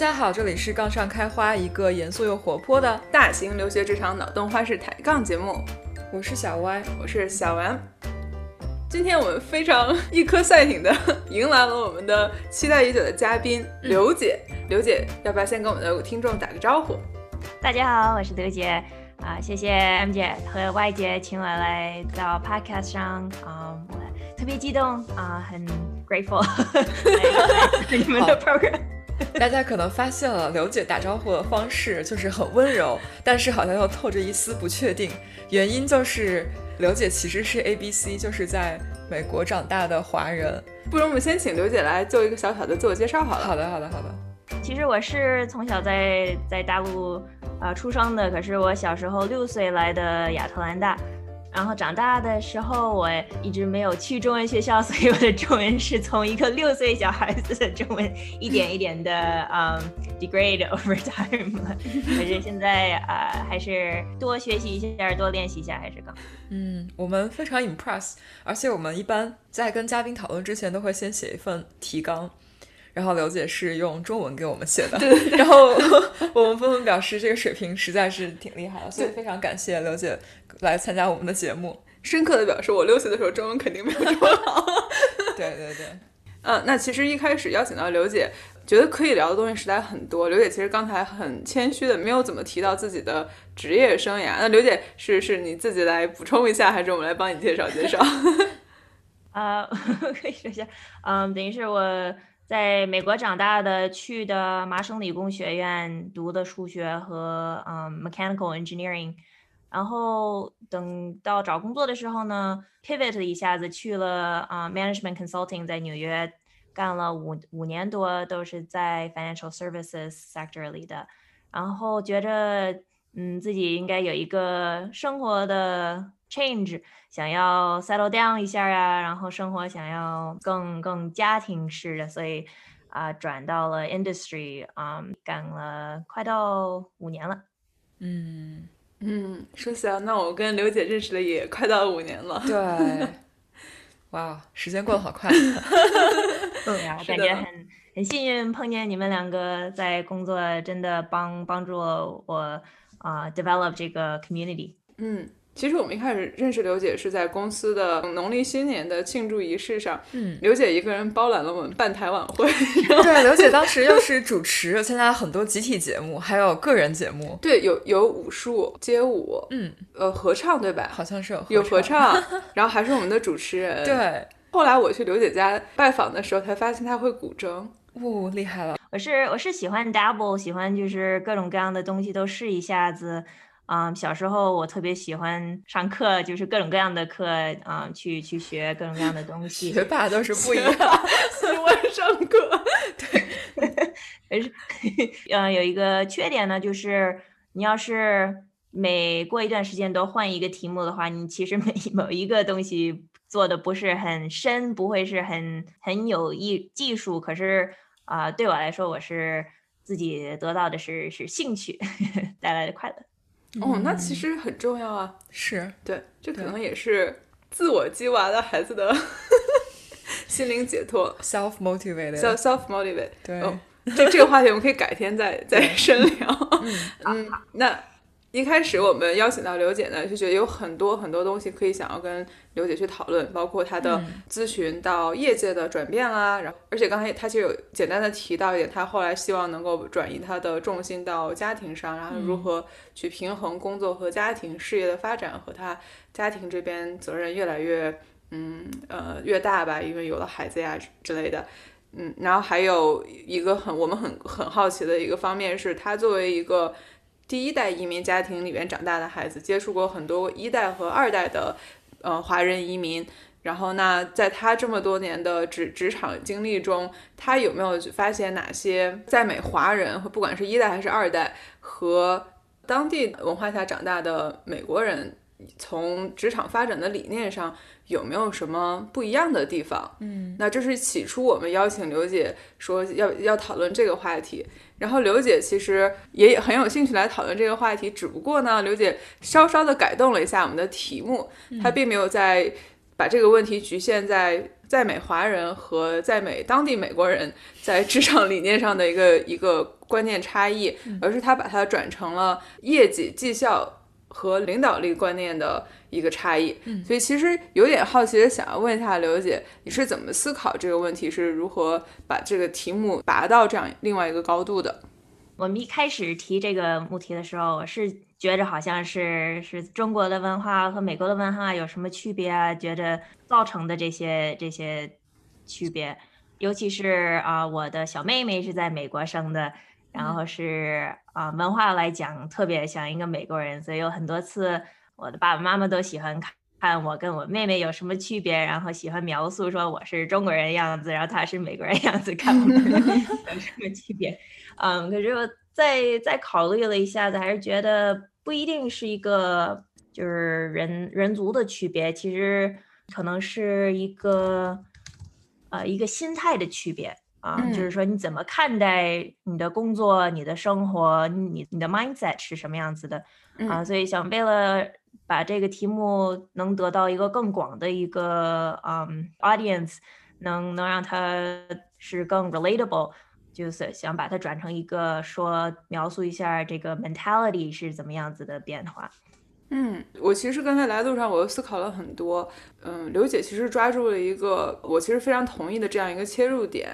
家好，这里是杠上开花，一个严肃又活泼的大型留学职场脑洞花式抬杠节目。我是小歪，我是小 M。今天我们非常一颗赛艇的迎来了我们的期待已久的嘉宾刘姐。刘姐，要不要先跟我们的听众打个招呼？大家好，我是刘姐。啊，谢谢 M 姐和 Y 姐请我来到 Podcast 上，啊，我特别激动啊，很 grateful 你们的 program。大家可能发现了刘姐打招呼的方式就是很温柔，但是好像又透着一丝不确定。原因就是刘姐其实是 A B C，就是在美国长大的华人。不如我们先请刘姐来做一个小小的自我介绍好了。好的，好的，好的。其实我是从小在在大陆。啊，出生的可是我小时候六岁来的亚特兰大，然后长大的时候我一直没有去中文学校，所以我的中文是从一个六岁小孩子的中文一点一点的 嗯 degrade over time 了。可是现在啊，还是多学习一下，多练习一下还是更。嗯，我们非常 impress，而且我们一般在跟嘉宾讨论之前都会先写一份提纲。然后刘姐是用中文给我们写的，对 然后我们纷纷表示这个水平实在是挺厉害的，所以非常感谢刘姐来参加我们的节目，深刻的表示我六岁的时候中文肯定没有这么好。对对对，嗯，那其实一开始邀请到刘姐，觉得可以聊的东西实在很多。刘姐其实刚才很谦虚的，没有怎么提到自己的职业生涯。那刘姐是是你自己来补充一下，还是我们来帮你介绍介绍？啊，可以说一下，嗯，等于是我。在美国长大的，去的麻省理工学院读的数学和嗯 mechanical engineering，然后等到找工作的时候呢，pivot 一下子去了啊 management consulting，在纽约干了五五年多，都是在 financial services sector 里的，然后觉着嗯自己应该有一个生活的。change 想要 settle down 一下呀，然后生活想要更更家庭式的，所以啊转到了 industry 啊干了快到五年了。嗯嗯，说起来，那我跟刘姐认识了也快到五年了。对，哇，时间过得好快。对 呀，感觉很很幸运碰见你们两个，在工作真的帮帮助了我啊 develop 这个 community。嗯。其实我们一开始认识刘姐是在公司的农历新年的庆祝仪式上，嗯，刘姐一个人包揽了我们半台晚会。对，刘姐当时又是主持，参加了很多集体节目，还有个人节目。对，有有武术、街舞，嗯，呃，合唱，对吧？好像是有合唱，然后还是我们的主持人。对，后来我去刘姐家拜访的时候，才发现她会古筝，哦，厉害了！我是我是喜欢 double，喜欢就是各种各样的东西都试一下子。啊，小时候我特别喜欢上课，就是各种各样的课啊，去去学各种各样的东西。学霸都是不一样，喜欢上课。对，但是，嗯，有一个缺点呢，就是你要是每过一段时间都换一个题目的话，你其实每某一个东西做的不是很深，不会是很很有艺技术。可是啊，对我来说，我是自己得到的是是兴趣 带来的快乐。哦，那其实很重要啊，是对，这可能也是自我激娃的孩子的 心灵解脱，self motivated，self self motivated。对，这这个话题我们可以改天再再深聊。嗯，那。一开始我们邀请到刘姐呢，就觉得有很多很多东西可以想要跟刘姐去讨论，包括她的咨询到业界的转变啦，然后而且刚才她其实有简单的提到一点，她后来希望能够转移她的重心到家庭上，然后如何去平衡工作和家庭事业的发展和她家庭这边责任越来越嗯呃越大吧，因为有了孩子呀之类的，嗯，然后还有一个很我们很很好奇的一个方面是，她作为一个。第一代移民家庭里面长大的孩子，接触过很多一代和二代的，呃，华人移民。然后，那在他这么多年的职职场经历中，他有没有发现哪些在美华人，不管是一代还是二代，和当地文化下长大的美国人，从职场发展的理念上有没有什么不一样的地方？嗯，那这是起初我们邀请刘姐说要要讨论这个话题。然后刘姐其实也很有兴趣来讨论这个话题，只不过呢，刘姐稍稍的改动了一下我们的题目，她并没有在把这个问题局限在在美华人和在美当地美国人在职场理念上的一个一个观念差异，而是她把它转成了业绩绩效和领导力观念的一个差异。所以其实有点好奇的想要问一下刘姐，你是怎么思考这个问题？是如何把这个题目拔到这样另外一个高度的？我们一开始提这个目题的时候，我是觉着好像是是中国的文化和美国的文化有什么区别啊？觉着造成的这些这些区别，尤其是啊，我的小妹妹是在美国生的，然后是啊，文化来讲特别像一个美国人，所以有很多次我的爸爸妈妈都喜欢看看我跟我妹妹有什么区别，然后喜欢描述说我是中国人样子，然后她是美国人样子，看我们 有什么区别。嗯，可是我再再考虑了一下子，还是觉得不一定是一个就是人人族的区别，其实可能是一个呃一个心态的区别啊，就是说你怎么看待你的工作、你的生活、你你的 mindset 是什么样子的啊？所以想为了把这个题目能得到一个更广的一个嗯 audience，能能让它是更 relatable。就是想把它转成一个说描述一下这个 mentality 是怎么样子的变化。嗯，我其实刚才来路上我又思考了很多。嗯，刘姐其实抓住了一个我其实非常同意的这样一个切入点，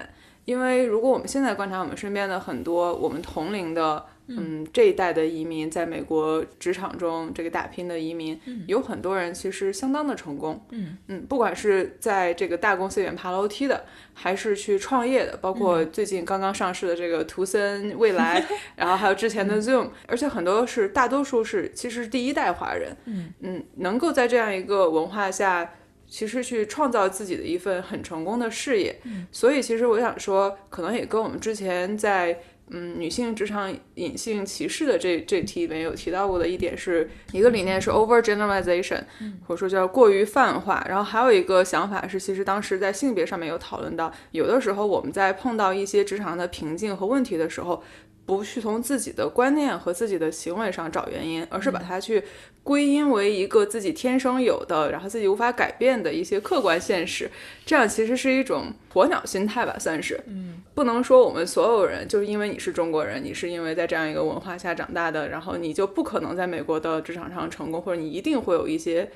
因为如果我们现在观察我们身边的很多我们同龄的。嗯，这一代的移民在美国职场中这个打拼的移民，有很多人其实相当的成功。嗯嗯，不管是在这个大公司里面爬楼梯的，还是去创业的，包括最近刚刚上市的这个图森未来，然后还有之前的 Zoom，而且很多是大多数是其实第一代华人。嗯嗯，能够在这样一个文化下，其实去创造自己的一份很成功的事业。所以其实我想说，可能也跟我们之前在。嗯，女性职场隐性歧视的这这题里面有提到过的一点是一个理念是 over generalization，或者说叫过于泛化。然后还有一个想法是，其实当时在性别上面有讨论到，有的时候我们在碰到一些职场的瓶颈和问题的时候。不去从自己的观念和自己的行为上找原因，而是把它去归因为一个自己天生有的，然后自己无法改变的一些客观现实。这样其实是一种鸵鸟心态吧，算是。嗯，不能说我们所有人就是因为你是中国人，你是因为在这样一个文化下长大的，然后你就不可能在美国的职场上成功，或者你一定会有一些。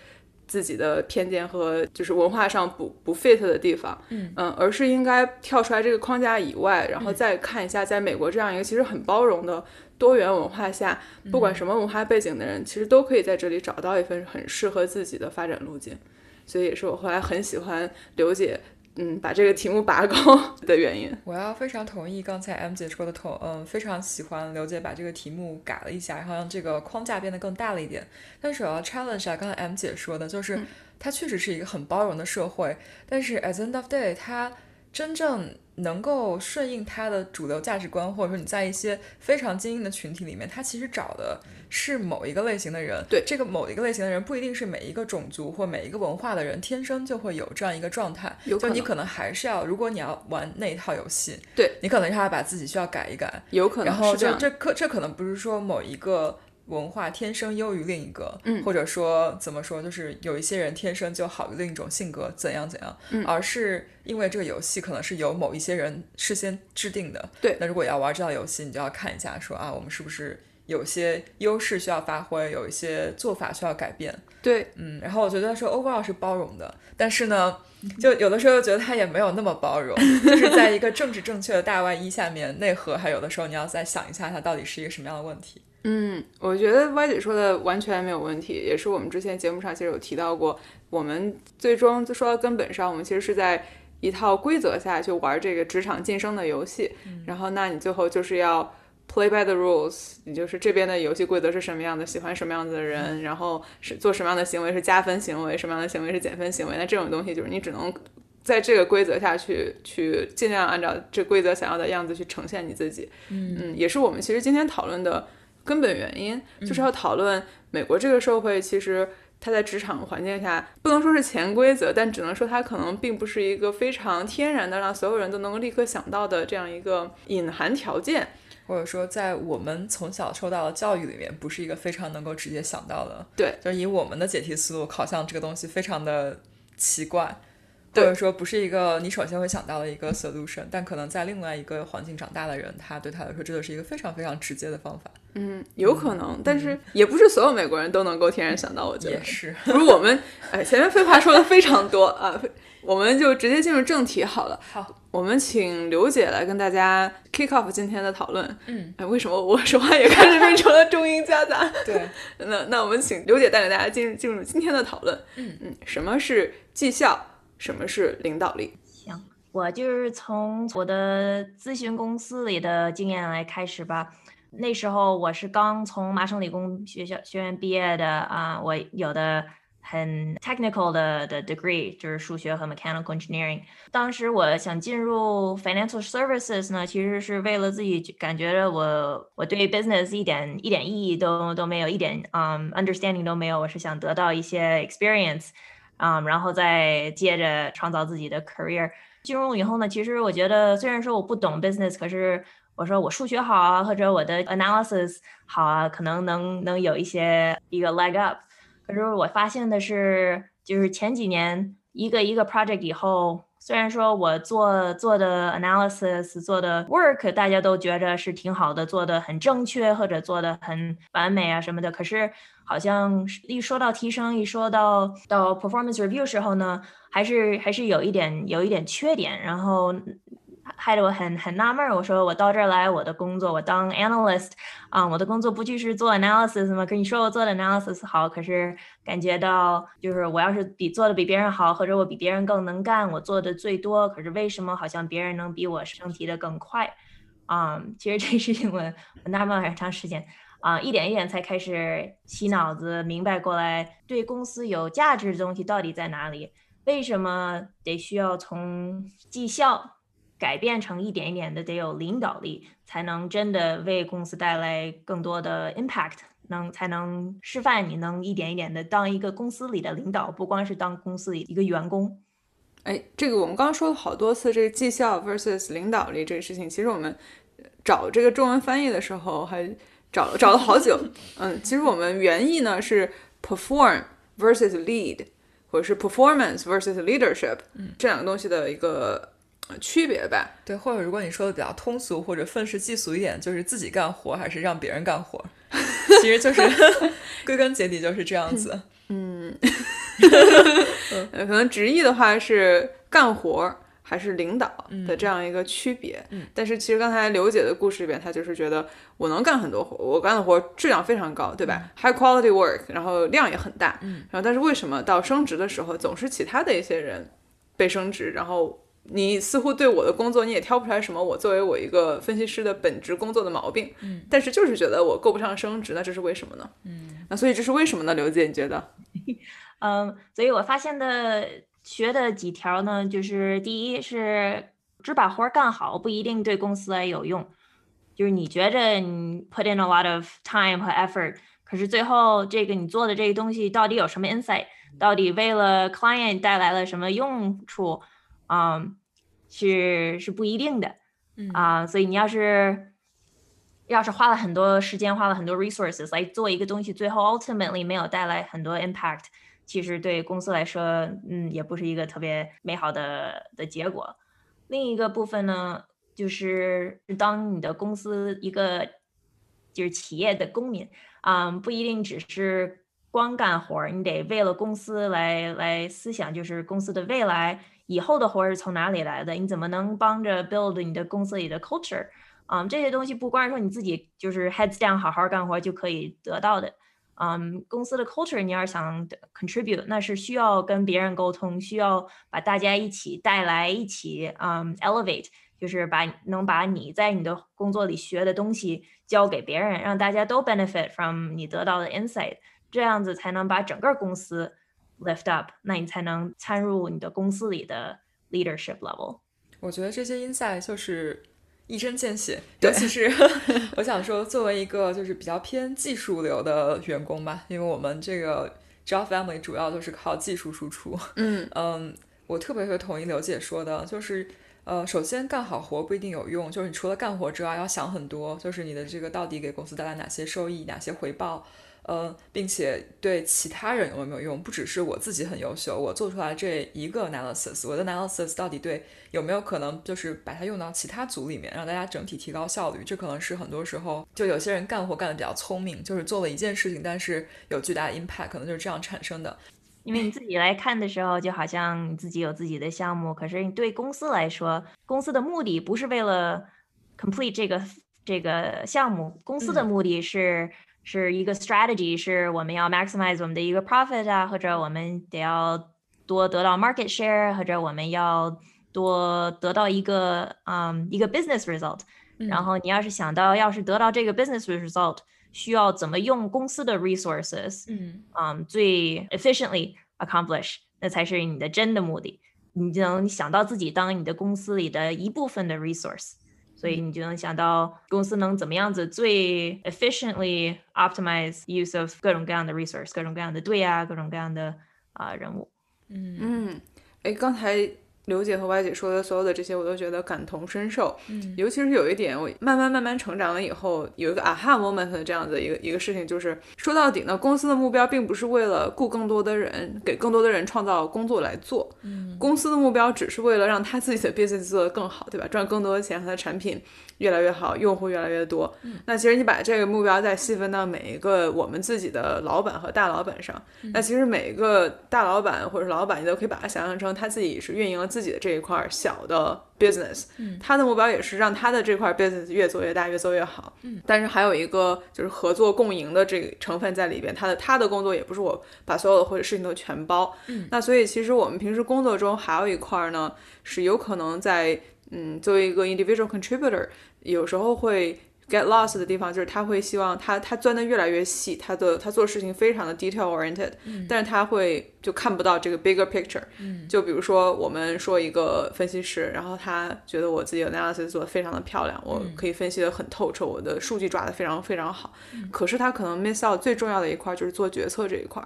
自己的偏见和就是文化上不不 fit 的地方，嗯嗯，而是应该跳出来这个框架以外，然后再看一下，在美国这样一个其实很包容的多元文化下，不管什么文化背景的人，其实都可以在这里找到一份很适合自己的发展路径。所以也是我后来很喜欢刘姐。嗯，把这个题目拔高的原因，我要非常同意刚才 M 姐说的同，嗯，非常喜欢刘姐把这个题目改了一下，然后让这个框架变得更大了一点。但是我要 challenge 下刚才 M 姐说的，就是它确实是一个很包容的社会，但是 at the end of day，它真正能够顺应他的主流价值观，或者说你在一些非常精英的群体里面，他其实找的。是某一个类型的人，对这个某一个类型的人不一定是每一个种族或每一个文化的人天生就会有这样一个状态，就你可能还是要，如果你要玩那一套游戏，对你可能要把自己需要改一改，有可能，然后就这可这可能不是说某一个文化天生优于另一个，嗯，或者说怎么说，就是有一些人天生就好于另一种性格，怎样怎样，嗯，而是因为这个游戏可能是由某一些人事先制定的，对，那如果要玩这套游戏，你就要看一下说啊，我们是不是。有些优势需要发挥，有一些做法需要改变。对，嗯，然后我觉得说 overall 是包容的，但是呢，就有的时候又觉得他也没有那么包容，就是在一个政治正确的大外衣下面，内核还有的时候你要再想一下，它到底是一个什么样的问题。嗯，我觉得歪姐说的完全没有问题，也是我们之前节目上其实有提到过，我们最终就说到根本上，我们其实是在一套规则下去玩这个职场晋升的游戏，然后那你最后就是要。Play by the rules，也就是这边的游戏规则是什么样的，喜欢什么样子的人，然后是做什么样的行为是加分行为，什么样的行为是减分行为。那这种东西就是你只能在这个规则下去，去尽量按照这规则想要的样子去呈现你自己。嗯嗯，也是我们其实今天讨论的根本原因，就是要讨论美国这个社会其实它在职场环境下不能说是潜规则，但只能说它可能并不是一个非常天然的让所有人都能够立刻想到的这样一个隐含条件。或者说，在我们从小受到的教育里面，不是一个非常能够直接想到的。对，就是以我们的解题思路，好像这个东西非常的奇怪。或者说不是一个你首先会想到的一个 solution，但可能在另外一个环境长大的人，他对他来说这就是一个非常非常直接的方法。嗯，有可能，但是也不是所有美国人都能够天然想到。我觉得也是，不是我们哎，前面废话说的非常多啊，我们就直接进入正题好了。好，我们请刘姐来跟大家 kick off 今天的讨论。嗯，哎，为什么我说话也开始变成了中英夹杂？对，那那我们请刘姐带领大家进入进入今天的讨论。嗯嗯，什么是绩效？什么是领导力？行，我就是从我的咨询公司里的经验来开始吧。那时候我是刚从麻省理工学校学院毕业的啊，我有的很 technical 的的 degree，就是数学和 mechanical engineering。当时我想进入 financial services 呢，其实是为了自己感觉着我我对 business 一点一点意义都都没有，一点嗯 understanding 都没有。我是想得到一些 experience。啊，然后再接着创造自己的 career。进入以后呢，其实我觉得虽然说我不懂 business，可是我说我数学好啊，或者我的 analysis 好啊，可能能能有一些一个 leg up。可是我发现的是，就是前几年一个一个 project 以后，虽然说我做做的 analysis 做的 work 大家都觉着是挺好的，做的很正确或者做的很完美啊什么的，可是。好像一说到提升，一说到到 performance review 时候呢，还是还是有一点有一点缺点，然后害得我很很纳闷。我说我到这儿来，我的工作我当 analyst 啊，我的工作不就是做 analysis 吗？可你说我做的 analysis 好，可是感觉到就是我要是比做的比别人好，或者我比别人更能干，我做的最多，可是为什么好像别人能比我升提的更快？啊，其实这事情我我纳闷很长时间。啊，一点一点才开始洗脑子，明白过来，对公司有价值的东西到底在哪里？为什么得需要从绩效改变成一点一点的得有领导力，才能真的为公司带来更多的 impact，能才能示范你能一点一点的当一个公司里的领导，不光是当公司里一个员工。哎，这个我们刚刚说了好多次，这个绩效 versus 领导力这个事情，其实我们找这个中文翻译的时候还。找找了好久，嗯，其实我们原意呢是 perform versus lead，或者是 performance versus leadership，嗯，这两个东西的一个区别吧。对，或者如果你说的比较通俗或者愤世嫉俗一点，就是自己干活还是让别人干活，其实就是 归根结底就是这样子。嗯，可能直译的话是干活。还是领导的这样一个区别，但是其实刚才刘姐的故事里边，她就是觉得我能干很多活，我干的活质量非常高，对吧？High quality work，然后量也很大，然后但是为什么到升职的时候总是其他的一些人被升职，然后你似乎对我的工作你也挑不出来什么我作为我一个分析师的本职工作的毛病，嗯，但是就是觉得我够不上升职，那这是为什么呢？嗯，那所以这是为什么呢？刘姐，你觉得？嗯，所以我发现的。学的几条呢，就是第一是只把活干好不一定对公司来有用，就是你觉着你 put in a lot of time 和 effort，可是最后这个你做的这个东西到底有什么 insight，到底为了 client 带来了什么用处，啊，是是不一定的，啊，所以你要是要是花了很多时间，花了很多 resources 来做一个东西，最后 ultimately 没有带来很多 impact。其实对公司来说，嗯，也不是一个特别美好的的结果。另一个部分呢，就是当你的公司一个就是企业的公民，啊，不一定只是光干活儿，你得为了公司来来思想，就是公司的未来以后的活儿是从哪里来的？你怎么能帮着 build 你的公司里的 culture？啊，这些东西不光是说你自己就是 heads down 好好干活就可以得到的。嗯，公司的 culture 你要想 contribute，那是需要跟别人沟通，需要把大家一起带来，一起嗯 elevate，就是把能把你在你的工作里学的东西教给别人，让大家都 benefit from 你得到的 insight，这样子才能把整个公司 lift up，那你才能参入你的公司里的 leadership level。我觉得这些 insight 就是。一针见血，尤其是 我想说，作为一个就是比较偏技术流的员工吧，因为我们这个 job family 主要就是靠技术输出。嗯 嗯，我特别会同意刘姐说的，就是呃，首先干好活不一定有用，就是你除了干活之外，要想很多，就是你的这个到底给公司带来哪些收益、哪些回报。呃，并且对其他人有没有用，不只是我自己很优秀，我做出来这一个 analysis，我的 analysis 到底对有没有可能就是把它用到其他组里面，让大家整体提高效率？这可能是很多时候就有些人干活干得比较聪明，就是做了一件事情，但是有巨大的 impact，可能就是这样产生的。因为你自己来看的时候，就好像你自己有自己的项目，可是你对公司来说，公司的目的不是为了 complete 这个这个项目，公司的目的是是一个 strategy，是我们要 maximize 我们的一个 profit 啊，或者我们得要多得到 market share，或者我们要多得到一个嗯一个 business result。然后你要是想到要是得到这个 business result。需要怎么用公司的 resources，嗯，嗯，最 efficiently accomplish，那才是你的真的目的。你就能想到自己当你的公司里的一部分的 resource，所以你就能想到公司能怎么样子最 efficiently optimize use of 各种各样的 resource，各种各样的队啊，各种各样的啊人物。嗯嗯，哎，刚才。刘姐和歪姐说的所有的这些，我都觉得感同身受。嗯，尤其是有一点，我慢慢慢慢成长了以后，有一个 aha moment 的这样的一个一个事情，就是说到底呢，公司的目标并不是为了雇更多的人，给更多的人创造工作来做。嗯，公司的目标只是为了让他自己的 business 做得更好，对吧？赚更多的钱，他的产品越来越好，用户越来越多。嗯，那其实你把这个目标再细分到每一个我们自己的老板和大老板上，那其实每一个大老板或者是老板，你都可以把它想象成他自己是运营了。自己的这一块小的 business，他的目标也是让他的这块 business 越做越大，越做越好。嗯，但是还有一个就是合作共赢的这个成分在里边。他的他的工作也不是我把所有的或者事情都全包。嗯，那所以其实我们平时工作中还有一块呢，是有可能在嗯作为一个 individual contributor，有时候会。get lost 的地方就是他会希望他他钻的越来越细，他的他做事情非常的 detail oriented，但是他会就看不到这个 bigger picture。就比如说我们说一个分析师，然后他觉得我自己的 analysis 做的非常的漂亮，我可以分析的很透彻，我的数据抓的非常非常好。可是他可能 miss out 最重要的一块就是做决策这一块，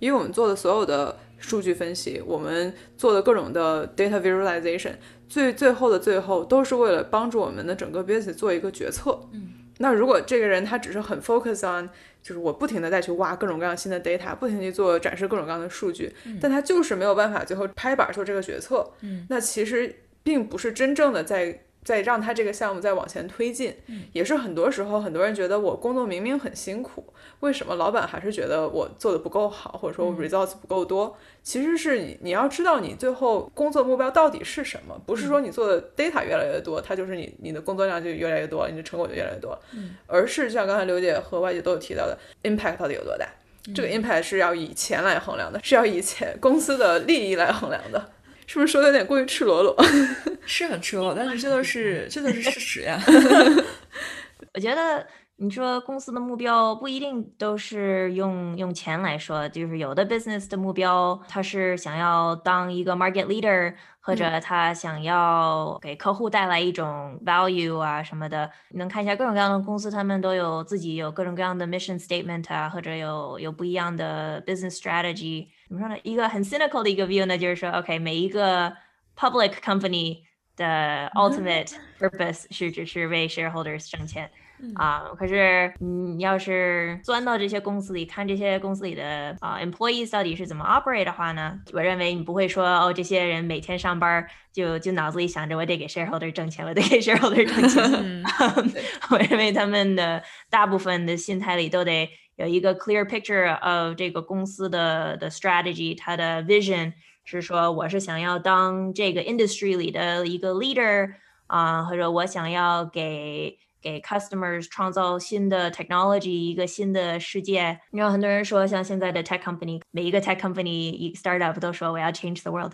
因为我们做的所有的数据分析，我们做的各种的 data visualization。最最后的最后，都是为了帮助我们的整个 business 做一个决策。嗯，那如果这个人他只是很 focus on，就是我不停的再去挖各种各样新的 data，不停去做展示各种各样的数据，但他就是没有办法最后拍板做这个决策。嗯，那其实并不是真正的在。在让他这个项目再往前推进，也是很多时候很多人觉得我工作明明很辛苦，为什么老板还是觉得我做的不够好，或者说 results 不够多？其实是你你要知道你最后工作目标到底是什么，不是说你做的 data 越来越多，它就是你你的工作量就越来越多，你的成果就越来越多，嗯而是像刚才刘姐和外界都有提到的，impact 到底有多大？这个 impact 是要以钱来衡量的，是要以钱公司的利益来衡量的。是不是说的有点过于赤裸裸？是很赤裸裸，但是这都是这都是事实呀。我觉得你说公司的目标不一定都是用用钱来说，就是有的 business 的目标，他是想要当一个 market leader。或者他想要给客户带来一种 value 啊什么的，你能看一下各种各样的公司，他们都有自己有各种各样的 mission statement 啊，或者有有不一样的 business strategy。怎么说呢？一个很 cynical 的一个 view 呢，就是说，OK，每一个 public company 的 ultimate purpose 是只是为 shareholders 挣钱。啊，可是你要是钻到这些公司里看这些公司里的啊 employees 到底是怎么 operate 的话呢？我认为你不会说哦，这些人每天上班就就脑子里想着我得给 shareholder 挣钱，我得给 shareholder 挣钱。我认为他们的大部分的心态里都得有一个 clear picture of 这个公司的的 strategy，它的 vision 是说我是想要当这个 industry 里的一个 leader 啊，或者我想要给。给 customers 创造新的 technology，一个新的世界。然后很多人说，像现在的 tech company，每一个 tech company 一 startup 都说我要 change the world，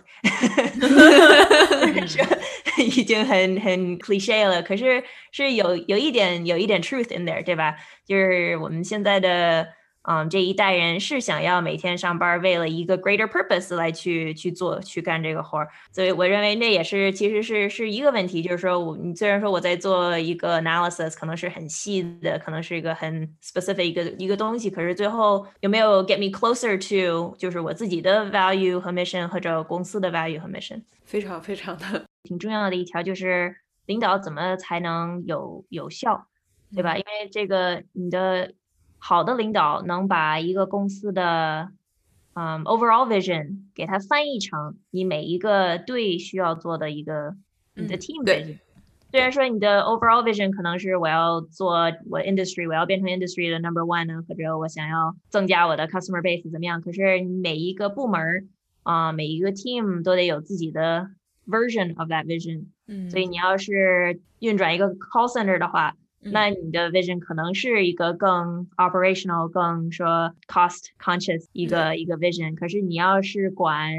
已经很很 cliche 了。可是是有有一点有一点 truth in there，对吧？就是我们现在的。 嗯，这一代人是想要每天上班，为了一个 greater purpose 来去去做去干这个活儿，所以我认为那也是其实是是一个问题，就是说我你虽然说我在做一个 analysis，可能是很细的，可能是一个很 specific 一个一个东西，可是最后有没有 get me closer to 就是我自己的 value 和 mission 或者公司的 value 和 mission，非常非常的 挺重要的一条就是领导怎么才能有有效，对吧？因为这个你的。好的领导能把一个公司的嗯 overall vision 给它翻译成你每一个队需要做的一个你的 team vision。虽然说你的 overall vision 可能是我要做我 industry，我要变成 industry 的 number one 呢，或者我想要增加我的 customer base 怎么样？可是每一个部门啊，每一个 team 都得有自己的 version of that vision。嗯，所以你要是运转一个 call center 的话，那你的 vision 可能是一个更 operational、更说 cost conscious 一个一个 vision。可是你要是管，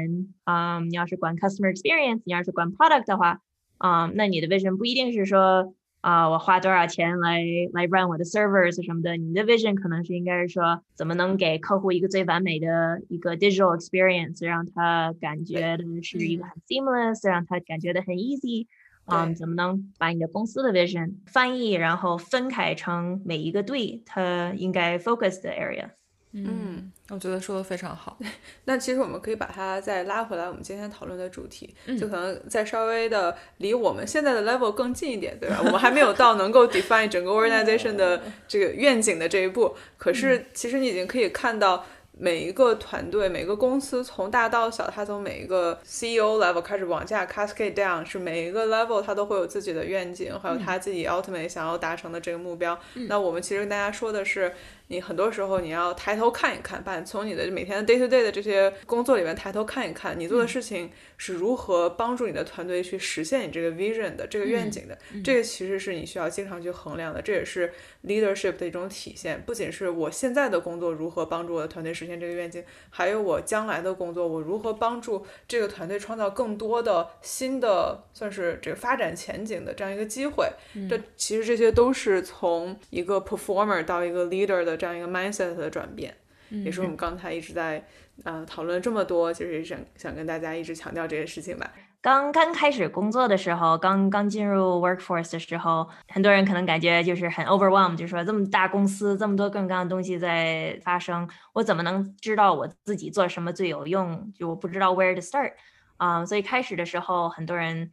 嗯，你要是管 customer experience，你要是管 product 的话。嗯，那你的 vision 不一定是说啊，我花多少钱来来 run 我的 servers 什么的。你的 vision 可能是应该是说，怎么能给客户一个最完美的一个 digital experience，让他感觉的是一个很 seamless，让他感觉的很 easy。啊，怎么能把你的公司的 vision 翻译，然后分开成每一个队它应该 focus 的 area。嗯，我觉得说的非常好。那其实我们可以把它再拉回来，我们今天讨论的主题，就可能再稍微的离我们现在的 level 更近一点，对吧？我们还没有到能够 define 整个 organization 的这个愿景的这一步，可是其实你已经可以看到。每一个团队，每个公司，从大到小，它从每一个 CEO level 开始往下 cascade down，是每一个 level 它都会有自己的愿景，还有他自己 ultimate 想要达成的这个目标。那我们其实跟大家说的是。你很多时候你要抬头看一看，把从你的每天的 day to day 的这些工作里面抬头看一看，你做的事情是如何帮助你的团队去实现你这个 vision 的这个愿景的。这个其实是你需要经常去衡量的，这也是 leadership 的一种体现。不仅是我现在的工作如何帮助我的团队实现这个愿景，还有我将来的工作，我如何帮助这个团队创造更多的新的算是这个发展前景的这样一个机会。这其实这些都是从一个 performer 到一个 leader 的。这样一个 mindset 的转变，也是我们刚才一直在呃讨论这么多，就是想想跟大家一直强调这些事情吧。刚刚开始工作的时候，刚刚进入 workforce 的时候，很多人可能感觉就是很 overwhelmed，就是说这么大公司，这么多各种各样的东西在发生，我怎么能知道我自己做什么最有用？就我不知道 where to start 啊。所以开始的时候，很多人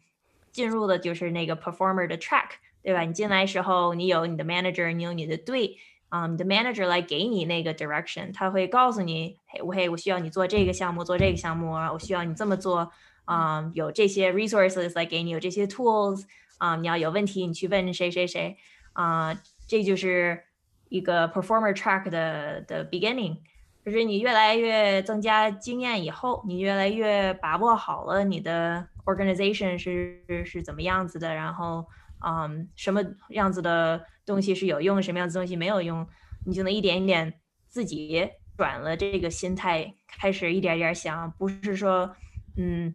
进入的就是那个 performer 的 track，对吧？你进来时候，你有你的 manager，你有你的队。啊，你的 manager 来给你那个 direction，他会告诉你，嘿，我嘿，我需要你做这个项目，做这个项目，我需要你这么做，啊，有这些 resources 来给你，有这些 tools，啊，你要有问题，你去问谁谁谁，啊，这就是一个 performer track 的的 beginning，就是你越来越增加经验以后，你越来越把握好了你的 organization 是是怎么样子的，然后。嗯，什么样子的东西是有用，什么样的东西没有用，你就能一点一点自己转了这个心态，开始一点点想，不是说，嗯，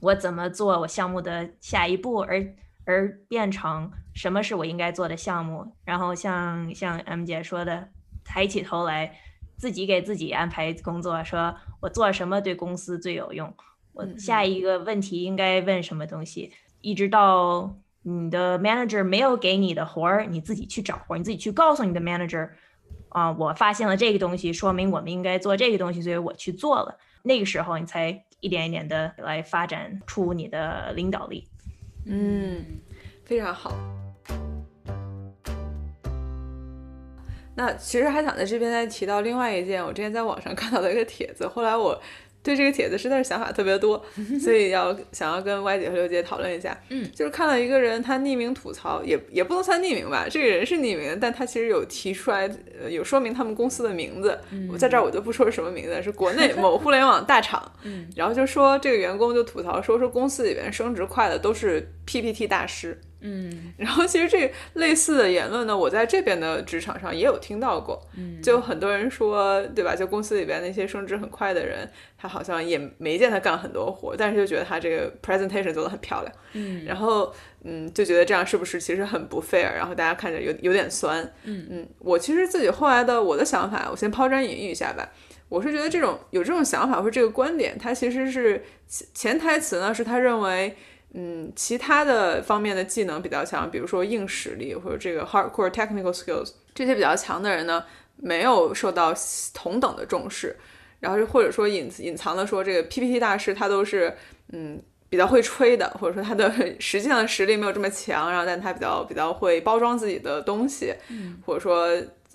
我怎么做我项目的下一步，而而变成什么是我应该做的项目，然后像像 M 姐说的，抬起头来，自己给自己安排工作，说我做什么对公司最有用，我下一个问题应该问什么东西，一直到。你的 manager 没有给你的活儿，你自己去找活儿，你自己去告诉你的 manager，啊，我发现了这个东西，说明我们应该做这个东西，所以我去做了。那个时候，你才一点一点的来发展出你的领导力。嗯，非常好。那其实还想在这边再提到另外一件，我之前在网上看到的一个帖子，后来我。对这个帖子实在是想法特别多，所以要想要跟歪姐和刘姐讨论一下。嗯，就是看到一个人他匿名吐槽，也也不能算匿名吧，这个人是匿名，但他其实有提出来，呃，有说明他们公司的名字。我在这儿我就不说是什么名字，是国内某互联网大厂。嗯，然后就说这个员工就吐槽说说公司里边升职快的都是 PPT 大师。嗯，然后其实这类似的言论呢，我在这边的职场上也有听到过。嗯，就很多人说，对吧？就公司里边那些升职很快的人，他好像也没见他干很多活，但是就觉得他这个 presentation 做的很漂亮。嗯，然后嗯，就觉得这样是不是其实很不 fair？然后大家看着有有点酸。嗯嗯，我其实自己后来的我的想法，我先抛砖引玉一下吧。我是觉得这种有这种想法或者这个观点，它其实是潜台词呢，是他认为。嗯，其他的方面的技能比较强，比如说硬实力或者这个 hardcore technical skills，这些比较强的人呢，没有受到同等的重视。然后或者说隐隐藏的说，这个 PPT 大师他都是嗯比较会吹的，或者说他的 实际上的实力没有这么强，然后但他比较比较会包装自己的东西，或者说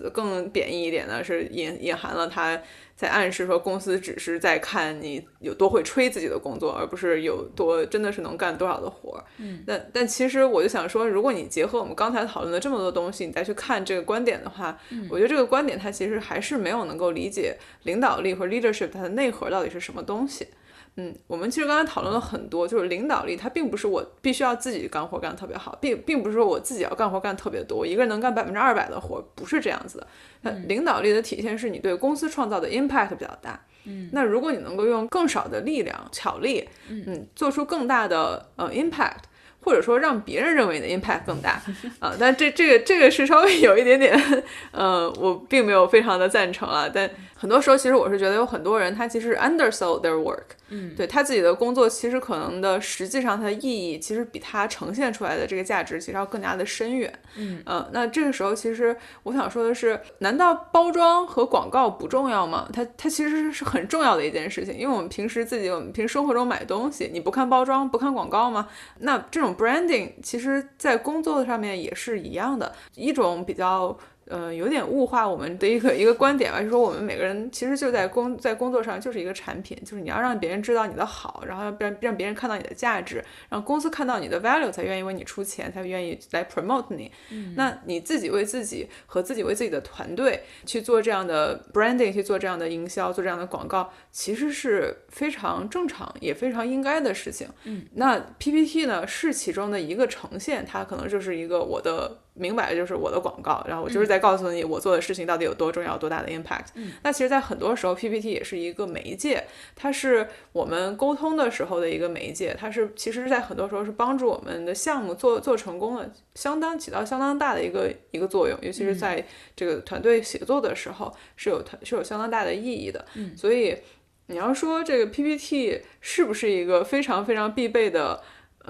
更贬义一点呢，是隐隐含了他在暗示说公司只是在看你有多会吹自己的工作，而不是有多真的是能干多少的活儿。嗯，但但其实我就想说，如果你结合我们刚才讨论的这么多东西，你再去看这个观点的话，我觉得这个观点它其实还是没有能够理解领导力和 leadership 它的内核到底是什么东西。嗯，我们其实刚才讨论了很多，就是领导力，它并不是我必须要自己干活干得特别好，并并不是说我自己要干活干特别多，一个人能干百分之二百的活，不是这样子的。那领导力的体现是你对公司创造的 impact 比较大。嗯，那如果你能够用更少的力量、巧力，嗯，做出更大的呃 impact，或者说让别人认为你的 impact 更大，啊，但这这个这个是稍微有一点点，呃，我并没有非常的赞成啊，但。很多时候，其实我是觉得有很多人，他其实 undersold their work，嗯，对他自己的工作，其实可能的实际上它的意义，其实比他呈现出来的这个价值，其实要更加的深远，嗯，呃，那这个时候，其实我想说的是，难道包装和广告不重要吗？它它其实是很重要的一件事情，因为我们平时自己，我们平时生活中买东西，你不看包装，不看广告吗？那这种 branding，其实在工作上面也是一样的，一种比较。呃，有点物化我们的一个一个观点吧，就是说我们每个人其实就在工在工作上就是一个产品，就是你要让别人知道你的好，然后让让别人看到你的价值，让公司看到你的 value 才愿意为你出钱，才愿意来 promote 你。那你自己为自己和自己为自己的团队去做这样的 branding，去做这样的营销，做这样的广告，其实是非常正常也非常应该的事情。嗯，那 PPT 呢是其中的一个呈现，它可能就是一个我的。明摆着就是我的广告，然后我就是在告诉你我做的事情到底有多重要、多大的 impact。那其实，在很多时候，PPT 也是一个媒介，它是我们沟通的时候的一个媒介，它是其实，在很多时候是帮助我们的项目做做成功的，相当起到相当大的一个一个作用，尤其是在这个团队协作的时候是有团是有相当大的意义的。所以你要说这个 PPT 是不是一个非常非常必备的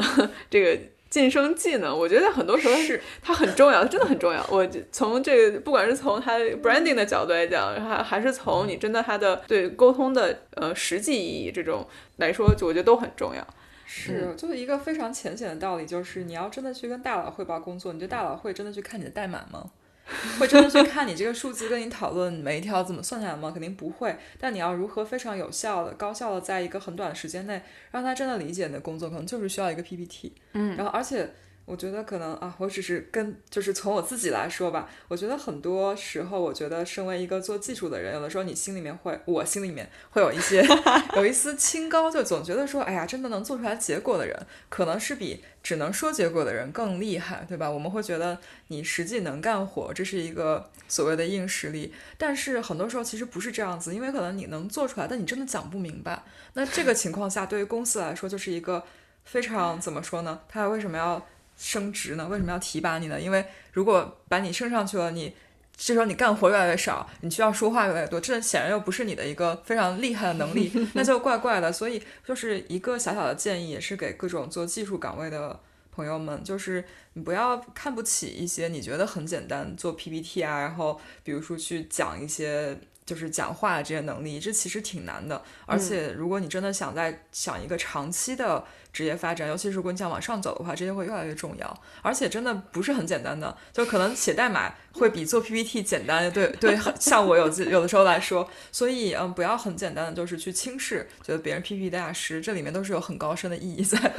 这个？晋升技能，我觉得很多时候是它很重要，真的很重要。我从这个，不管是从它 branding 的角度来讲，还还是从你真的它的对沟通的呃实际意义这种来说，就我觉得都很重要。是，就是一个非常浅显的道理，就是你要真的去跟大佬汇报工作，你这大佬会真的去看你的代码吗？会真的去看你这个数字，跟你讨论每一条怎么算下来吗？肯定不会。但你要如何非常有效的、高效的，在一个很短的时间内，让他真的理解你的工作，可能就是需要一个 PPT。嗯，然后而且。我觉得可能啊，我只是跟就是从我自己来说吧，我觉得很多时候，我觉得身为一个做技术的人，有的时候你心里面会，我心里面会有一些有一丝清高，就总觉得说，哎呀，真的能做出来结果的人，可能是比只能说结果的人更厉害，对吧？我们会觉得你实际能干活，这是一个所谓的硬实力，但是很多时候其实不是这样子，因为可能你能做出来，但你真的讲不明白。那这个情况下，对于公司来说，就是一个非常怎么说呢？他为什么要？升职呢？为什么要提拔你呢？因为如果把你升上去了，你这时候你干活越来越少，你需要说话越来越多，这显然又不是你的一个非常厉害的能力，那就怪怪的。所以就是一个小小的建议，也是给各种做技术岗位的朋友们，就是你不要看不起一些你觉得很简单做 PPT 啊，然后比如说去讲一些就是讲话这些能力，这其实挺难的。而且如果你真的想在想一个长期的。职业发展，尤其是如果你想往上走的话，这些会越来越重要，而且真的不是很简单的，就可能写代码会比做 PPT 简单。对对，像我有有的时候来说，所以嗯，不要很简单的就是去轻视，觉得别人 PPT 大师，这里面都是有很高深的意义在。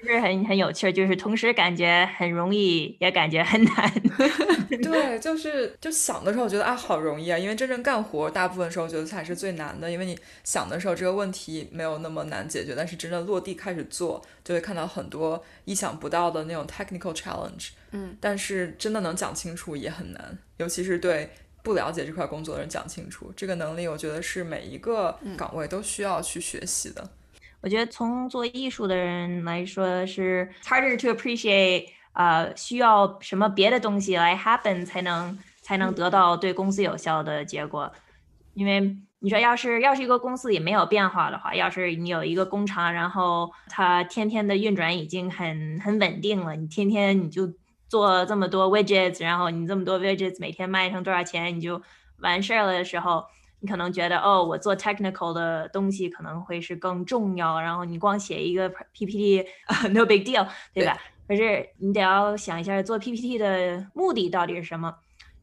就是很很有趣，就是同时感觉很容易，也感觉很难。对，就是就想的时候觉得啊好容易啊，因为真正干活大部分时候觉得才是最难的，因为你想的时候这个问题没有那么难解决，但是真正落地开始。做就会看到很多意想不到的那种 technical challenge，嗯，但是真的能讲清楚也很难，尤其是对不了解这块工作的人讲清楚这个能力，我觉得是每一个岗位都需要去学习的。我觉得从做艺术的人来说是 harder to appreciate，呃，需要什么别的东西来 happen 才能才能得到对公司有效的结果，因为。你说，要是要是一个公司也没有变化的话，要是你有一个工厂，然后它天天的运转已经很很稳定了，你天天你就做这么多 widgets，然后你这么多 widgets 每天卖成多少钱，你就完事儿了的时候，你可能觉得哦，我做 technical 的东西可能会是更重要，然后你光写一个 PPT，no big deal，对吧？可是你得要想一下，做 PPT 的目的到底是什么？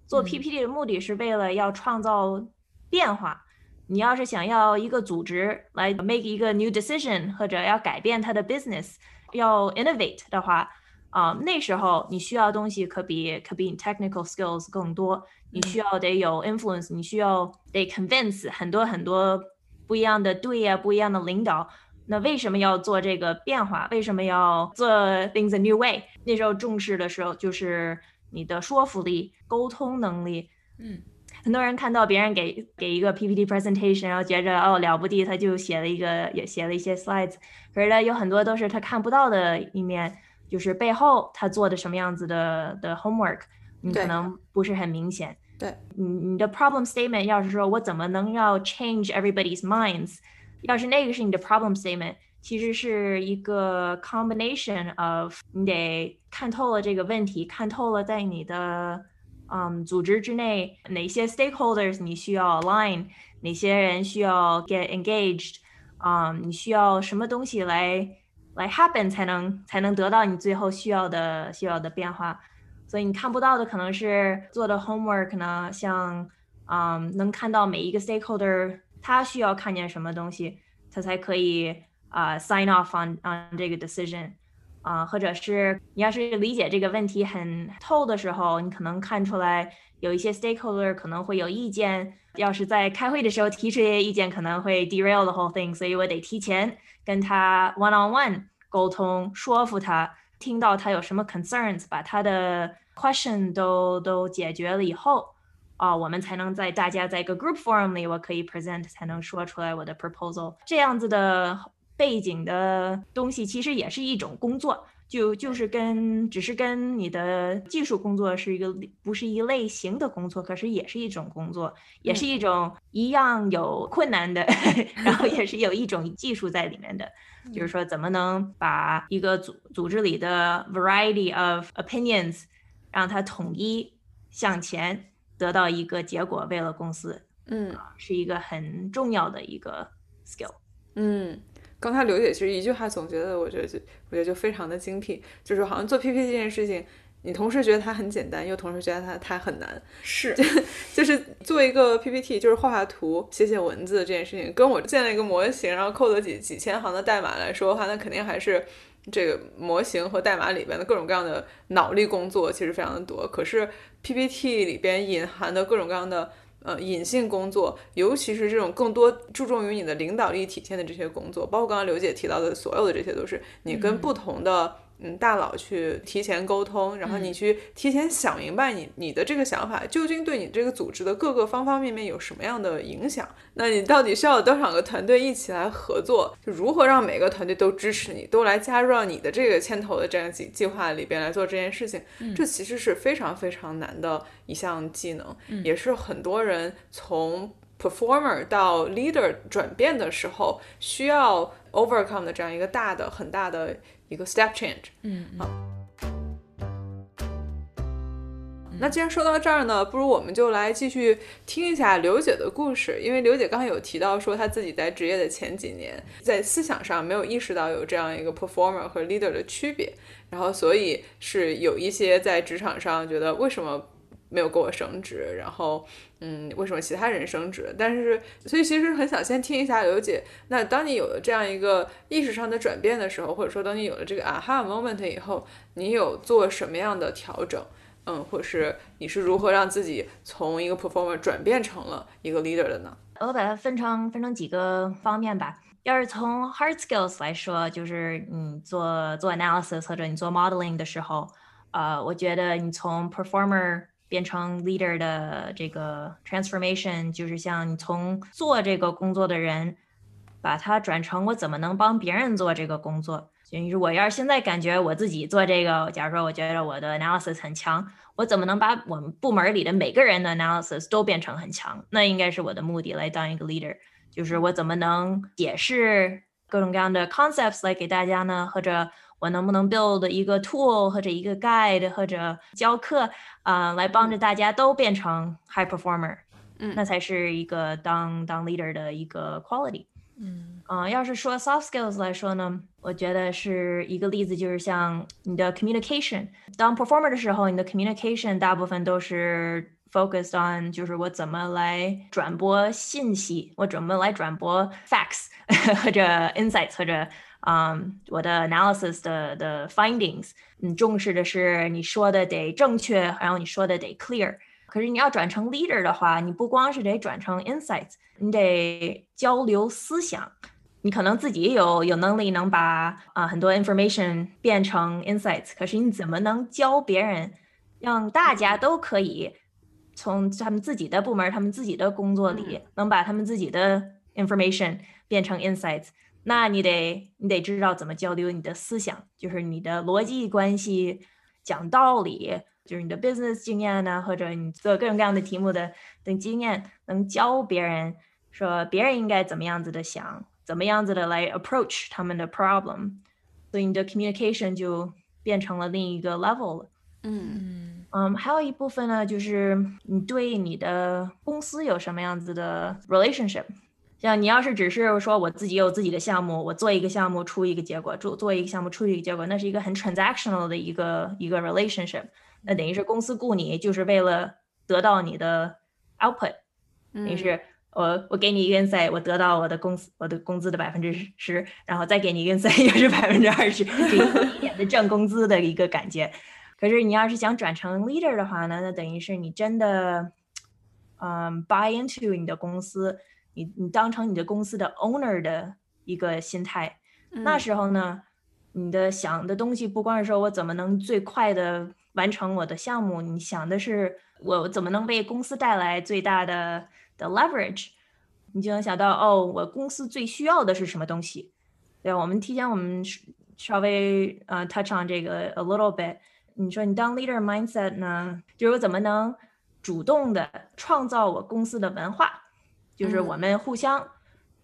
做 PPT 的目的是为了要创造变化。你要是想要一个组织来 make 一个 new decision，或者要改变它的 business，要 innovate 的话，啊，那时候你需要东西可比可比 technical skills 更多。你需要得有 influence，你需要得 convince 很多很多不一样的队呀，不一样的领导。那为什么要做这个变化？为什么要做 things a new way？那时候重视的时候就是你的说服力、沟通能力。嗯。很多人看到别人给给一个 PPT presentation，然后觉着哦了不地，他就写了一个也写了一些 slides，可是呢有很多都是他看不到的一面，就是背后他做的什么样子的的 homework，你可能不是很明显。对，你你的 problem statement 要是说我怎么能要 change everybody's minds，要是那个是你的 problem statement，其实是一个 combination of 你得看透了这个问题，看透了在你的。嗯，组织之内哪些 stakeholders 你需要 align，哪些人需要 get engaged，嗯，你需要什么东西来来 happen 才能才能得到你最后需要的需要的变化。所以你看不到的可能是做的 homework 呢，像嗯，能看到每一个 stakeholder 他需要看见什么东西，他才可以啊 sign off on on 这个 decision。啊，或者是你要是理解这个问题很透的时候，你可能看出来有一些 stakeholder 可能会有意见。要是在开会的时候提出这些意见，可能会 derail the whole thing。所以我得提前跟他 one on one 沟通，说服他，听到他有什么 concerns，把他的 question 都都解决了以后，啊，我们才能在大家在一个 group forum 里，我可以 present，才能说出来我的 proposal。这样子的。背景的东西其实也是一种工作，就就是跟只是跟你的技术工作是一个不是一类型的工作，可是也是一种工作，也是。一种一样有困难的，然后也是有一种技术在里面的，就是说怎么能把一个组组织里的 variety of opinions 让它统一向前得到一个结果，为了公司，嗯，是一个很重要的一个 skill，嗯。刚才刘姐其实一句话总结的，我觉得就我觉得就非常的精辟，就是好像做 PPT 这件事情，你同时觉得它很简单，又同时觉得它它很难。是，就是做一个 PPT，就是画画图、写写文字这件事情，跟我建了一个模型，然后 code 几几千行的代码来说的话，那肯定还是这个模型和代码里边的各种各样的脑力工作其实非常的多。可是 PPT 里边隐含的各种各样的。呃，隐性工作，尤其是这种更多注重于你的领导力体现的这些工作，包括刚刚刘姐提到的所有的这些，都是你跟不同的。嗯，大佬去提前沟通，然后你去提前想明白你你的这个想法究竟对你这个组织的各个方方面面有什么样的影响？那你到底需要多少个团队一起来合作？就如何让每个团队都支持你，都来加入到你的这个牵头的这样计计划里边来做这件事情？这其实是非常非常难的一项技能，也是很多人从 performer 到 leader 转变的时候需要 overcome 的这样一个大的很大的。一个 step change，嗯好。那既然说到这儿呢，不如我们就来继续听一下刘姐的故事。因为刘姐刚才有提到说，她自己在职业的前几年，在思想上没有意识到有这样一个 performer 和 leader 的区别，然后所以是有一些在职场上觉得为什么。没有给我升职，然后，嗯，为什么其他人升职？但是，所以其实很想先听一下刘姐。那当你有了这样一个意识上的转变的时候，或者说当你有了这个 aha moment 以后，你有做什么样的调整？嗯，或者是你是如何让自己从一个 performer 转变成了一个 leader 的呢？我把它分成分成几个方面吧。要是从 hard skills 来说，就是你做做 analysis 或者你做 modeling 的时候，呃，我觉得你从 performer 变成 leader 的这个 transformation，就是像你从做这个工作的人，把它转成我怎么能帮别人做这个工作。就是我要是现在感觉我自己做这个，假如说我觉得我的 analysis 很强，我怎么能把我们部门里的每个人的 analysis 都变成很强？那应该是我的目的来当一个 leader，就是我怎么能解释各种各样的 concepts 来给大家呢？或者我能不能 build 一个 tool 或者一个 guide 或者教课啊，来帮着大家都变成 high performer，嗯，那才是一个当当 leader 的一个 quality，嗯，啊，要是说 soft skills 来说呢，我觉得是一个例子，就是像你的 communication，当 performer 的时候，你的 communication 大部分都是 focused on 就是我怎么来转播信息，我怎么来转播 facts 或者 insights 或者 嗯我的 analysis 的的 findings。你重视的是你说的得正确，然后你说的得 clear。可是你要转成 leader 的话，你不光是得转成 insights，你得交流思想。你可能自己有有能力能把啊很多 information 变成 insights，可是你怎么能教别人，让大家都可以从他们自己的部门、他们自己的工作里，能把他们自己的 information 变成 insights？那你得你得知道怎么交流你的思想，就是你的逻辑关系、讲道理，就是你的 business 经验呢，或者你做各种各样的题目的等经验，能教别人说别人应该怎么样子的想。怎么样子的来 approach 他们的 problem，所以你的 communication 就变成了另一个 level 了。嗯嗯，还有一部分呢，就是你对你的公司有什么样子的 relationship。像你要是只是说我自己有自己的项目，我做一个项目出一个结果，做做一个项目出一个结果，那是一个很 transactional 的一个一个 relationship。那等于是公司雇你就是为了得到你的 output，等于是。我我给你一个 insight，我得到我的公司我的工资的百分之十，然后再给你一个 insight，又是百分之二十，一点的挣工资的一个感觉。可是你要是想转成 leader 的话呢，那等于是你真的，嗯，buy into 你的公司，你你当成你的公司的 owner 的一个心态。那时候呢，你的想的东西不光是说我怎么能最快的完成我的项目，你想的是我怎么能为公司带来最大的。的 leverage，你就能想到哦，我公司最需要的是什么东西？对，我们提前我们稍微呃 touch on 这个 a little bit。你说你当 leader mindset 呢，就是我怎么能主动的创造我公司的文化？就是我们互相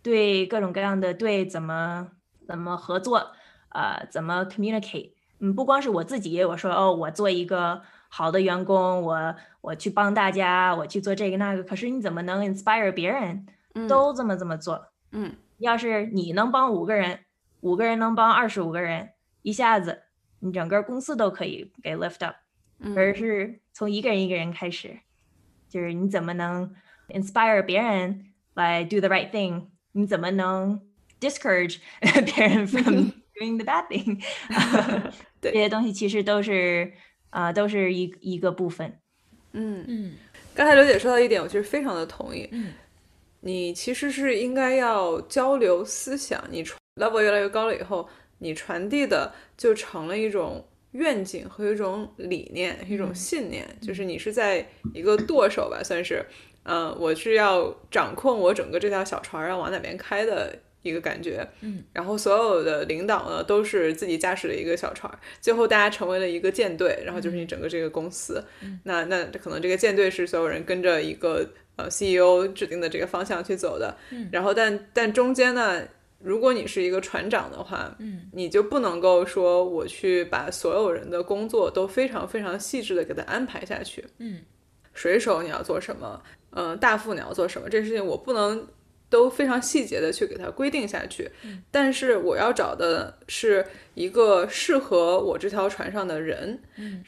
对各种各样的对怎么怎么合作，呃，怎么 communicate？嗯，不光是我自己，我说哦，我做一个。好的员工，我我去帮大家，我去做这个那个。可是你怎么能 inspire 别人都这么这么做？嗯，要是你能帮五个人，五个人能帮二十五个人，一下子你整个公司都可以给 lift up。而是从一个人一个人开始，就是你怎么能 inspire 别人来 do the right thing？你怎么能 discourage 别人 from doing the bad thing？这些东西其实都是。啊，都是一一个部分。嗯嗯，刚才刘姐说到一点，我其实非常的同意。嗯，你其实是应该要交流思想，你 level 越来越高了以后，你传递的就成了一种愿景和一种理念，一种信念，就是你是在一个舵手吧，算是，嗯，我是要掌控我整个这条小船要往哪边开的。一个感觉，嗯，然后所有的领导呢都是自己驾驶的一个小船，最后大家成为了一个舰队，然后就是你整个这个公司，那那可能这个舰队是所有人跟着一个呃 CEO 指定的这个方向去走的，嗯，然后但但中间呢，如果你是一个船长的话，嗯，你就不能够说我去把所有人的工作都非常非常细致的给他安排下去，嗯，水手你要做什么，嗯，大副你要做什么，这事情我不能。都非常细节的去给它规定下去，但是我要找的是一个适合我这条船上的人，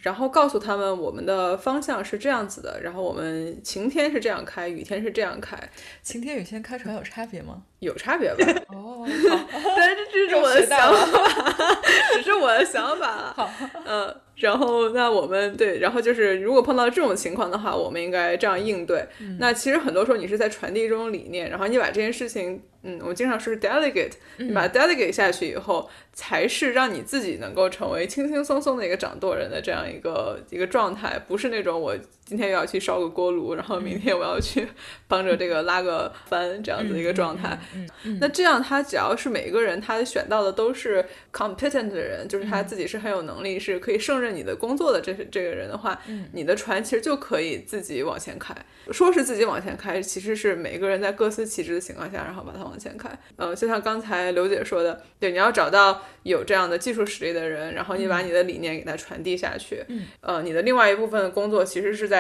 然后告诉他们我们的方向是这样子的，然后我们晴天是这样开，雨天是这样开。晴天雨天开船有差别吗？有差别吧。哦，好，但是这是我的想法，只是我的想法。好，嗯。然后，那我们对，然后就是，如果碰到这种情况的话，我们应该这样应对。那其实很多时候你是在传递一种理念，然后你把这件事情。嗯，我经常说是 delegate，你把 delegate 下去以后，才是让你自己能够成为轻轻松松的一个掌舵人的这样一个一个状态，不是那种我今天又要去烧个锅炉，然后明天我要去帮着这个拉个帆这样子一个状态。那这样他只要是每一个人他选到的都是 competent 的人，就是他自己是很有能力，是可以胜任你的工作的这这个人的话，你的船其实就可以自己往前开。说是自己往前开，其实是每个人在各司其职的情况下，然后把它往。前开，呃，就像刚才刘姐说的，对，你要找到有这样的技术实力的人，然后你把你的理念给他传递下去。嗯，呃，你的另外一部分的工作其实是在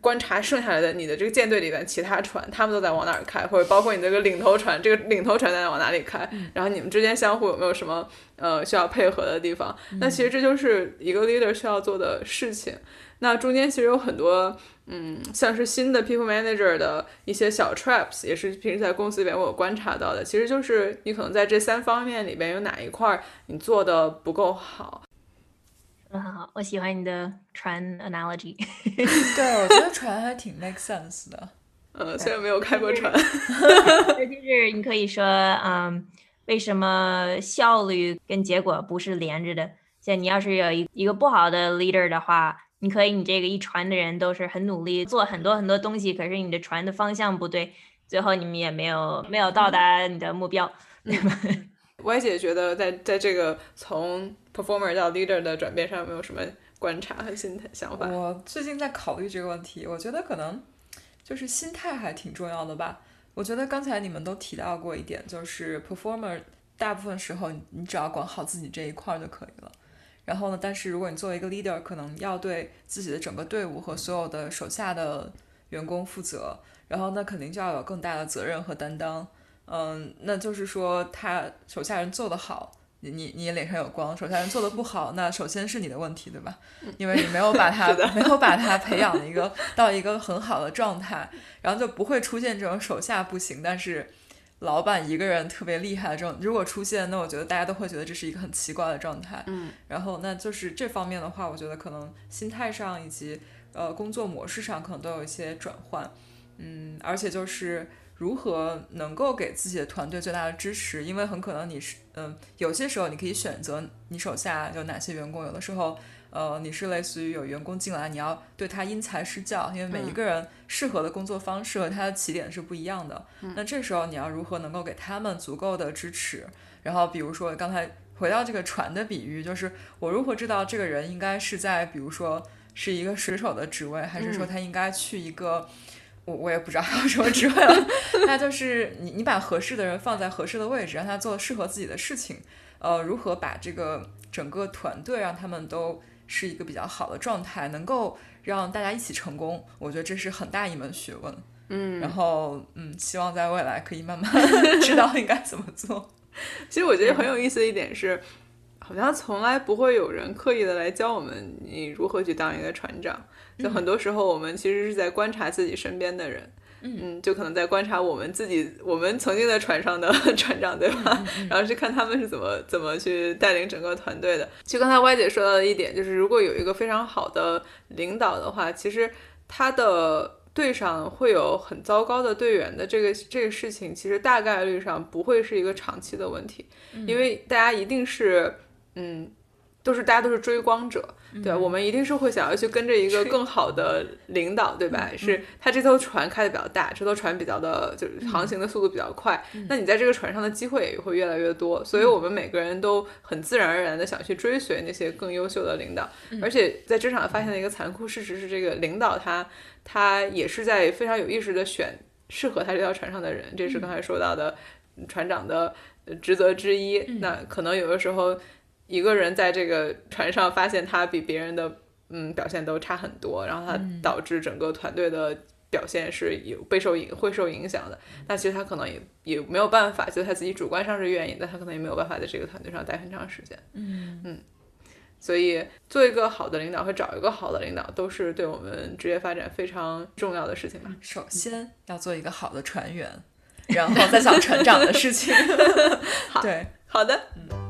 观察剩下来的你的这个舰队里边其他船，他们都在往哪儿开，或者包括你这个领头船，这个领头船在往哪里开，然后你们之间相互有没有什么呃需要配合的地方？那其实这就是一个 leader leader 需要做的事情。那中间其实有很多，嗯，像是新的 people manager 的一些小 traps，也是平时在公司里边我有观察到的。其实就是你可能在这三方面里边有哪一块你做的不够好。很好，我喜欢你的船 analogy。对，我觉得船还挺 make sense 的。呃，虽然没有开过船，就是你可以说，嗯，为什么效率跟结果不是连着的？像你要是有一一个不好的 leader 的话。你可以，你这个一船的人都是很努力做很多很多东西，可是你的船的方向不对，最后你们也没有没有到达你的目标，对吧？Y 姐觉得在在这个从 performer 到 leader 的转变上，有没有什么观察和心态想法？我最近在考虑这个问题，我觉得可能就是心态还挺重要的吧。我觉得刚才你们都提到过一点，就是 performer 大部分时候你只要管好自己这一块就可以了。然后呢？但是如果你作为一个 leader，可能要对自己的整个队伍和所有的手下的员工负责，然后那肯定就要有更大的责任和担当。嗯，那就是说他手下人做得好，你你你脸上有光；手下人做的不好，那首先是你的问题，对吧？因为你没有把他 没有把他培养一个到一个很好的状态，然后就不会出现这种手下不行，但是。老板一个人特别厉害的这种，如果出现，那我觉得大家都会觉得这是一个很奇怪的状态。嗯，然后那就是这方面的话，我觉得可能心态上以及呃工作模式上可能都有一些转换。嗯，而且就是如何能够给自己的团队最大的支持，因为很可能你是嗯有些时候你可以选择你手下有哪些员工，有的时候。呃，你是类似于有员工进来，你要对他因材施教，因为每一个人适合的工作方式和他的起点是不一样的。那这时候你要如何能够给他们足够的支持？然后比如说刚才回到这个船的比喻，就是我如何知道这个人应该是在比如说是一个水手的职位，还是说他应该去一个我我也不知道还 有什么职位了。那就是你你把合适的人放在合适的位置，让他做适合自己的事情。呃，如何把这个整个团队让他们都。是一个比较好的状态，能够让大家一起成功，我觉得这是很大一门学问。嗯，然后嗯，希望在未来可以慢慢 知道应该怎么做。其实我觉得很有意思的一点是，好像从来不会有人刻意的来教我们你如何去当一个船长，就很多时候我们其实是在观察自己身边的人。嗯，就可能在观察我们自己，我们曾经在船上的 船长，对吧？然后去看他们是怎么怎么去带领整个团队的。就刚才歪姐说到的一点，就是如果有一个非常好的领导的话，其实他的队上会有很糟糕的队员的这个这个事情，其实大概率上不会是一个长期的问题，因为大家一定是嗯。都是大家都是追光者，对我们一定是会想要去跟着一个更好的领导，对吧？是他这艘船开的比较大，这艘船比较的，就是航行的速度比较快。那你在这个船上的机会也会越来越多，所以我们每个人都很自然而然的想去追随那些更优秀的领导。而且在职场发现的一个残酷事实是，这个领导他他也是在非常有意识的选适合他这条船上的人，这是刚才说到的船长的职责之一。那可能有的时候。一个人在这个船上发现他比别人的嗯表现都差很多，然后他导致整个团队的表现是有备受影会受影响的。那其实他可能也也没有办法，就他自己主观上是愿意，但他可能也没有办法在这个团队上待很长时间。嗯嗯，所以做一个好的领导和找一个好的领导都是对我们职业发展非常重要的事情吧。首先要做一个好的船员，然后再想船长的事情。好，对，好的，嗯。